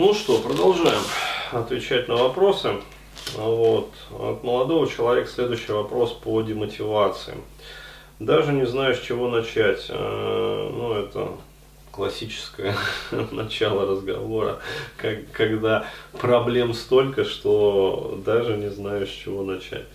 Ну что, продолжаем отвечать на вопросы. Вот. От молодого человека следующий вопрос по демотивации. Даже не знаю, с чего начать. Э, ну, это классическое начало разговора, как, когда проблем столько, что даже не знаю, с чего начать.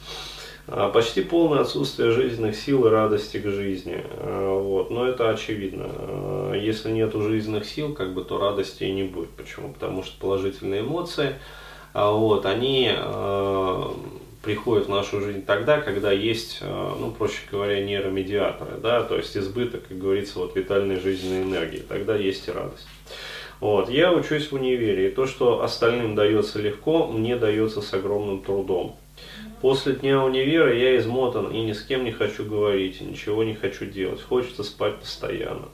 А, почти полное отсутствие жизненных сил и радости к жизни. А, вот. Но это очевидно. А, если нет жизненных сил, как бы, то радости и не будет. Почему? Потому что положительные эмоции, вот, они приходят в нашу жизнь тогда, когда есть, ну, проще говоря, нейромедиаторы, да, то есть избыток, как говорится, вот витальной жизненной энергии, тогда есть и радость. Вот. Я учусь в универе, и то, что остальным дается легко, мне дается с огромным трудом. После дня универа я измотан и ни с кем не хочу говорить, ничего не хочу делать. Хочется спать постоянно.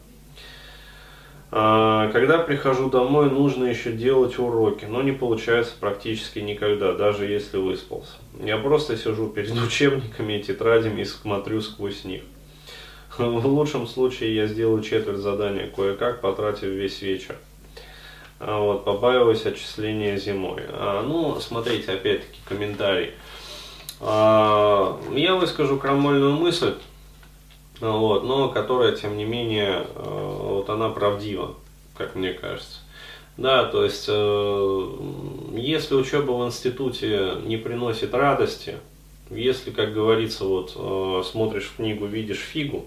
А, когда прихожу домой, нужно еще делать уроки, но не получается практически никогда, даже если выспался. Я просто сижу перед учебниками и тетрадями и смотрю сквозь них. В лучшем случае я сделаю четверть задания кое-как, потратив весь вечер. А вот, побаиваюсь отчисления зимой. А, ну, смотрите, опять-таки, комментарий. А, я выскажу крамольную мысль, вот, но которая, тем не менее, а, вот она правдива, как мне кажется. Да, то есть, э, если учеба в институте не приносит радости, если, как говорится, вот э, смотришь книгу, видишь фигу,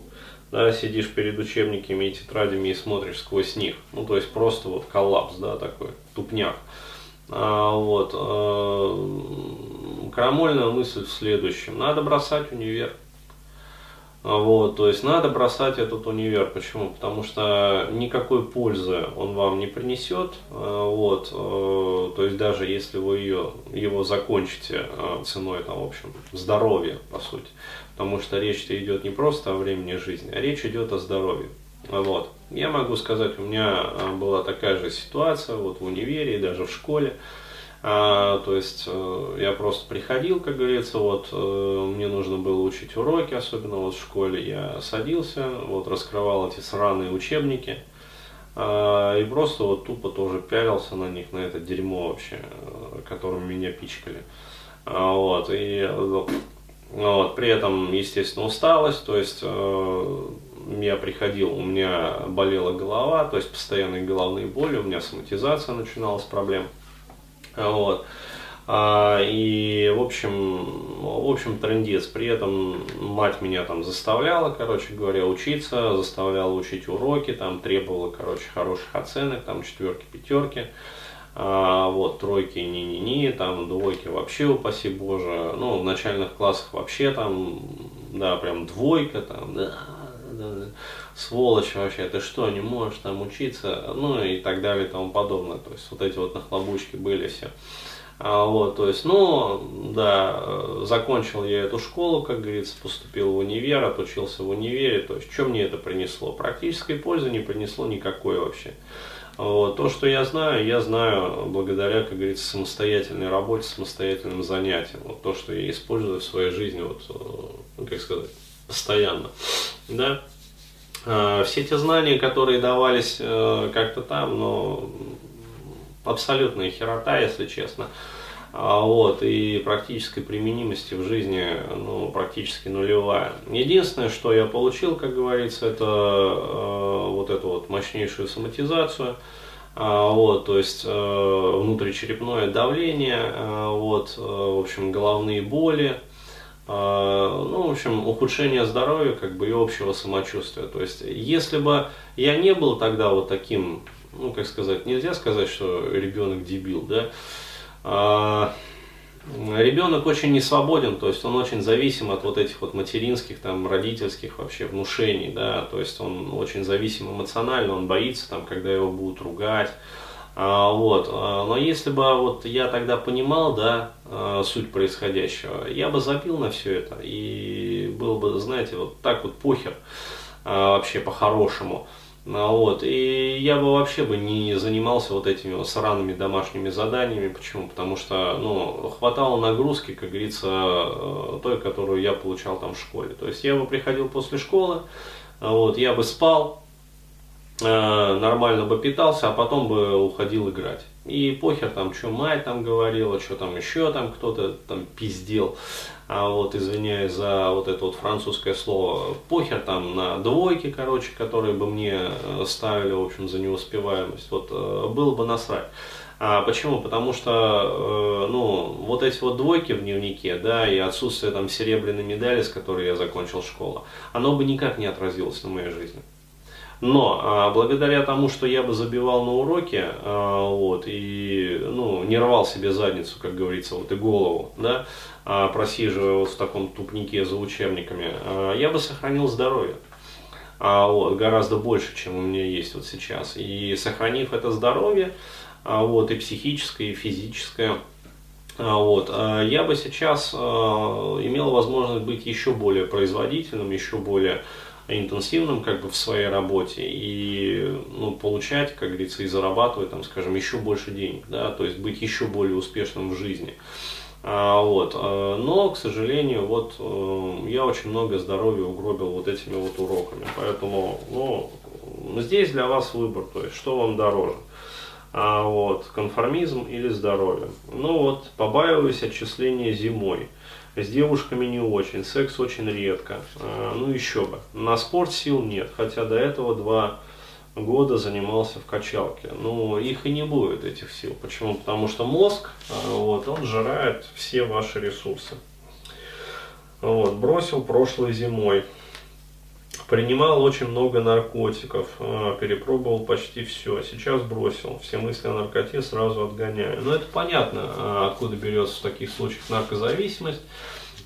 да, сидишь перед учебниками и тетрадями и смотришь сквозь них, ну, то есть просто вот коллапс, да, такой, тупняк. А, вот, э, крамольная мысль в следующем. Надо бросать универ. А, вот, то есть надо бросать этот универ. Почему? Потому что никакой пользы он вам не принесет. А, вот, то есть даже если вы ее, его закончите ценой, там, в общем, здоровья, по сути. Потому что речь-то идет не просто о времени жизни, а речь идет о здоровье. Вот. Я могу сказать, у меня а, была такая же ситуация вот в универе и даже в школе. А, то есть э, я просто приходил, как говорится, вот э, мне нужно было учить уроки, особенно вот в школе. Я садился, вот раскрывал эти сраные учебники а, и просто вот тупо тоже пялился на них, на это дерьмо вообще, э, которым меня пичкали. А, вот, и вот, при этом, естественно, усталость, то есть я приходил, у меня болела голова, то есть постоянные головные боли, у меня соматизация начиналась проблем. Вот. А, и, в общем, в общем, трендец. При этом мать меня там заставляла, короче говоря, учиться, заставляла учить уроки, там требовала, короче, хороших оценок, там четверки, пятерки. А, вот, тройки, не-не-не, там, двойки вообще, упаси боже. Ну, в начальных классах вообще там, да, прям двойка, там, да, сволочь вообще, ты что, не можешь там учиться, ну и так далее и тому подобное. То есть вот эти вот нахлобучки были все. А, вот, то есть, ну, да, закончил я эту школу, как говорится, поступил в универ, отучился в универе, то есть, что мне это принесло? Практической пользы не принесло никакой вообще. Вот, то, что я знаю, я знаю благодаря, как говорится, самостоятельной работе, самостоятельным занятиям. Вот то, что я использую в своей жизни, вот, э, как сказать, постоянно. Да? А, все те знания, которые давались э, как-то там, но абсолютная херота, если честно. А, вот, и практической применимости в жизни ну, практически нулевая. Единственное, что я получил, как говорится, это э, вот эту вот мощнейшую соматизацию, а, вот, то есть э, внутричерепное давление, вот, в общем, головные боли, ну, в общем, ухудшение здоровья, как бы, и общего самочувствия. То есть, если бы я не был тогда вот таким, ну, как сказать, нельзя сказать, что ребенок дебил, да, а, ребенок очень не свободен, то есть он очень зависим от вот этих вот материнских, там, родительских вообще внушений, да, то есть он очень зависим эмоционально, он боится, там, когда его будут ругать, а, вот. А, но если бы вот я тогда понимал, да, а, суть происходящего, я бы забил на все это и был бы, знаете, вот так вот похер вообще по-хорошему. Вот. И я бы вообще бы не занимался вот этими вот сраными домашними заданиями. Почему? Потому что ну, хватало нагрузки, как говорится, той, которую я получал там в школе. То есть я бы приходил после школы, вот, я бы спал, Э, нормально бы питался, а потом бы уходил играть. И похер там, что мать там говорила, что там еще там кто-то там пиздел. А вот, извиняюсь за вот это вот французское слово, похер там на двойки, короче, которые бы мне э, ставили, в общем, за неуспеваемость. Вот, э, было бы насрать. А почему? Потому что, э, ну, вот эти вот двойки в дневнике, да, и отсутствие там серебряной медали, с которой я закончил школу, оно бы никак не отразилось на моей жизни. Но а, благодаря тому, что я бы забивал на уроки, а, вот, и ну, не рвал себе задницу, как говорится, вот и голову, да, а, просиживая вот в таком тупнике за учебниками, а, я бы сохранил здоровье. А, вот, гораздо больше, чем у меня есть вот сейчас. И сохранив это здоровье, а, вот, и психическое, и физическое, вот, я бы сейчас имел возможность быть еще более производительным, еще более интенсивным как бы в своей работе и ну, получать, как говорится, и зарабатывать, там, скажем, еще больше денег, да, то есть быть еще более успешным в жизни. А, вот, но, к сожалению, вот я очень много здоровья угробил вот этими вот уроками, поэтому, ну, здесь для вас выбор, то есть что вам дороже – а, вот, конформизм или здоровье. Ну вот, побаиваюсь отчисления зимой. С девушками не очень, секс очень редко. А, ну еще бы. На спорт сил нет, хотя до этого два года занимался в качалке. Ну, их и не будет, этих сил. Почему? Потому что мозг, а, вот, он жирает все ваши ресурсы. Вот, бросил прошлой зимой. Принимал очень много наркотиков, а, перепробовал почти все. Сейчас бросил. Все мысли о наркоте сразу отгоняю. Но это понятно, а, откуда берется в таких случаях наркозависимость.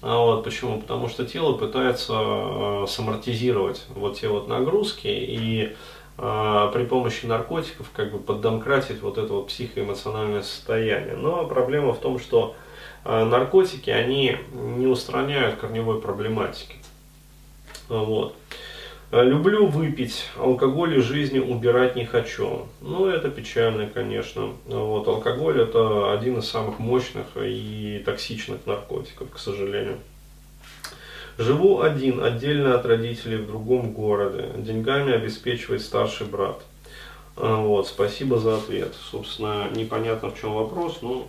А вот почему? Потому что тело пытается самортизировать вот те вот нагрузки и при помощи наркотиков как бы поддомкратить вот это вот психоэмоциональное состояние. Но проблема в том, что наркотики, они не устраняют корневой проблематики. Вот. Э, люблю выпить, алкоголь из жизни убирать не хочу. Ну, это печально, конечно. Вот, алкоголь это один из самых мощных и токсичных наркотиков, к сожалению. Живу один, отдельно от родителей в другом городе. Деньгами обеспечивает старший брат. Э, вот, спасибо за ответ. Собственно, непонятно в чем вопрос, но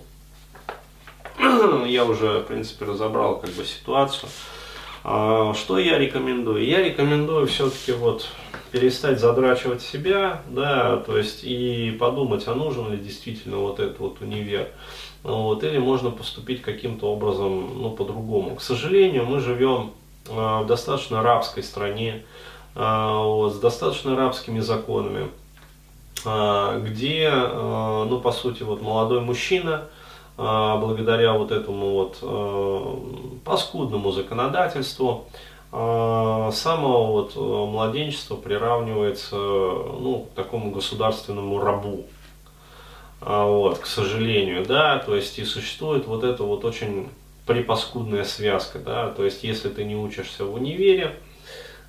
я уже, в принципе, разобрал как бы ситуацию. А, что я рекомендую? Я рекомендую все-таки вот перестать задрачивать себя, да, то есть и подумать, а нужен ли действительно вот этот вот универ. Вот, или можно поступить каким-то образом, ну, по-другому. К сожалению, мы живем э, в достаточно рабской стране, э, вот, с достаточно рабскими законами, где, ну, по сути, вот молодой мужчина, а, благодаря вот этому вот э, паскудному законодательству а, самого вот э, младенчества приравнивается ну, к такому государственному рабу. А, вот, к сожалению, да, то есть и существует вот эта вот очень припаскудная связка, да, то есть если ты не учишься в универе,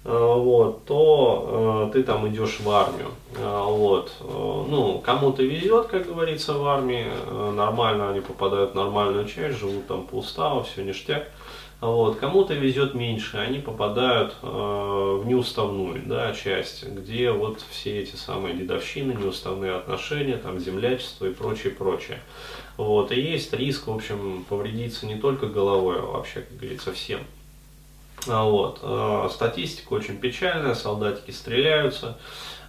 Э, вот, то ты там идешь в армию. Э, вот. Ну, кому-то везет, как говорится, в армии, нормально они попадают в нормальную часть, живут там по уставу, все ништяк. Вот. Кому-то везет меньше, они попадают э, в неуставную да, часть, где вот все эти самые дедовщины, неуставные отношения, там, землячество и прочее, прочее. Вот. И есть риск, в общем, повредиться не только головой, а вообще, как говорится, всем. А, вот. А, статистика очень печальная, солдатики стреляются, а,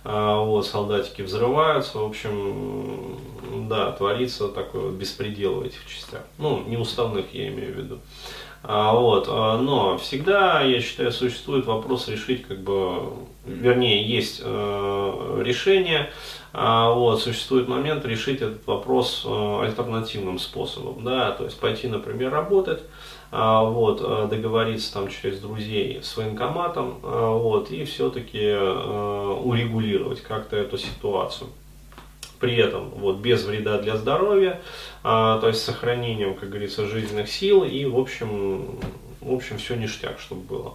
вот, солдатики взрываются, в общем, да, творится такой вот беспредел в этих частях. Ну, неуставных я имею в виду. А, вот, но всегда, я считаю, существует вопрос решить, как бы, вернее, есть э, решение, а, вот, существует момент решить этот вопрос э, альтернативным способом, да, то есть пойти, например, работать, а, вот, э, договориться там через друзей с военкоматом, а, вот, и все-таки э, урегулировать как-то эту ситуацию. При этом вот, без вреда для здоровья, а, то есть сохранением, как говорится, жизненных сил и, в общем, в общем, все ништяк, чтобы было.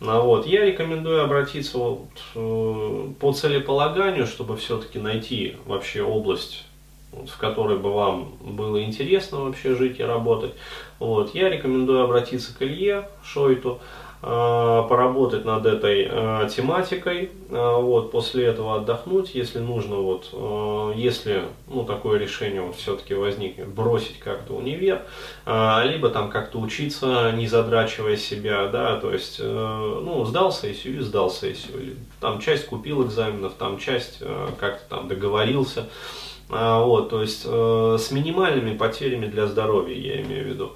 Вот. Я рекомендую обратиться вот, э, по целеполаганию, чтобы все-таки найти вообще область в которой бы вам было интересно вообще жить и работать, вот, я рекомендую обратиться к Илье Шойту, Э, поработать над этой э, тематикой, э, вот, после этого отдохнуть, если нужно, вот, если, ну, такое решение вот все-таки возникнет, бросить как-то универ, либо там как-то учиться, не задрачивая себя, да, то есть, ну, сдал сессию и сдал сессию, или, там часть купил экзаменов, там часть как-то там договорился, вот, то есть, с минимальными потерями для здоровья, я имею в виду.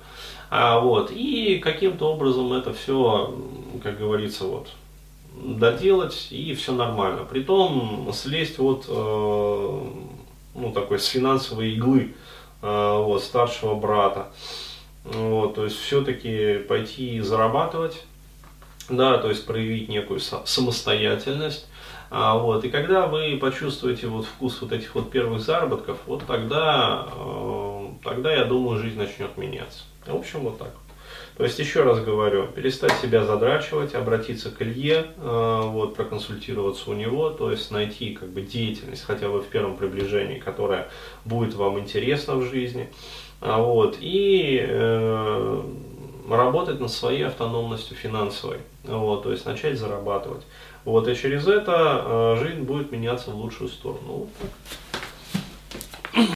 А, вот, и каким-то образом это все, как говорится, вот, доделать, и все нормально. Притом слезть вот, э, ну, такой, с финансовой иглы э, вот, старшего брата. Вот, то есть все-таки пойти зарабатывать, да, то есть проявить некую самостоятельность. А, вот, и когда вы почувствуете вот вкус вот этих вот первых заработков, вот тогда, э, тогда я думаю, жизнь начнет меняться. В общем, вот так. То есть, еще раз говорю, перестать себя задрачивать, обратиться к Илье, э, вот, проконсультироваться у него, то есть найти как бы деятельность хотя бы в первом приближении, которая будет вам интересна в жизни, а, вот, и э, работать над своей автономностью финансовой, вот, то есть начать зарабатывать. Вот, и через это э, жизнь будет меняться в лучшую сторону. Вот так.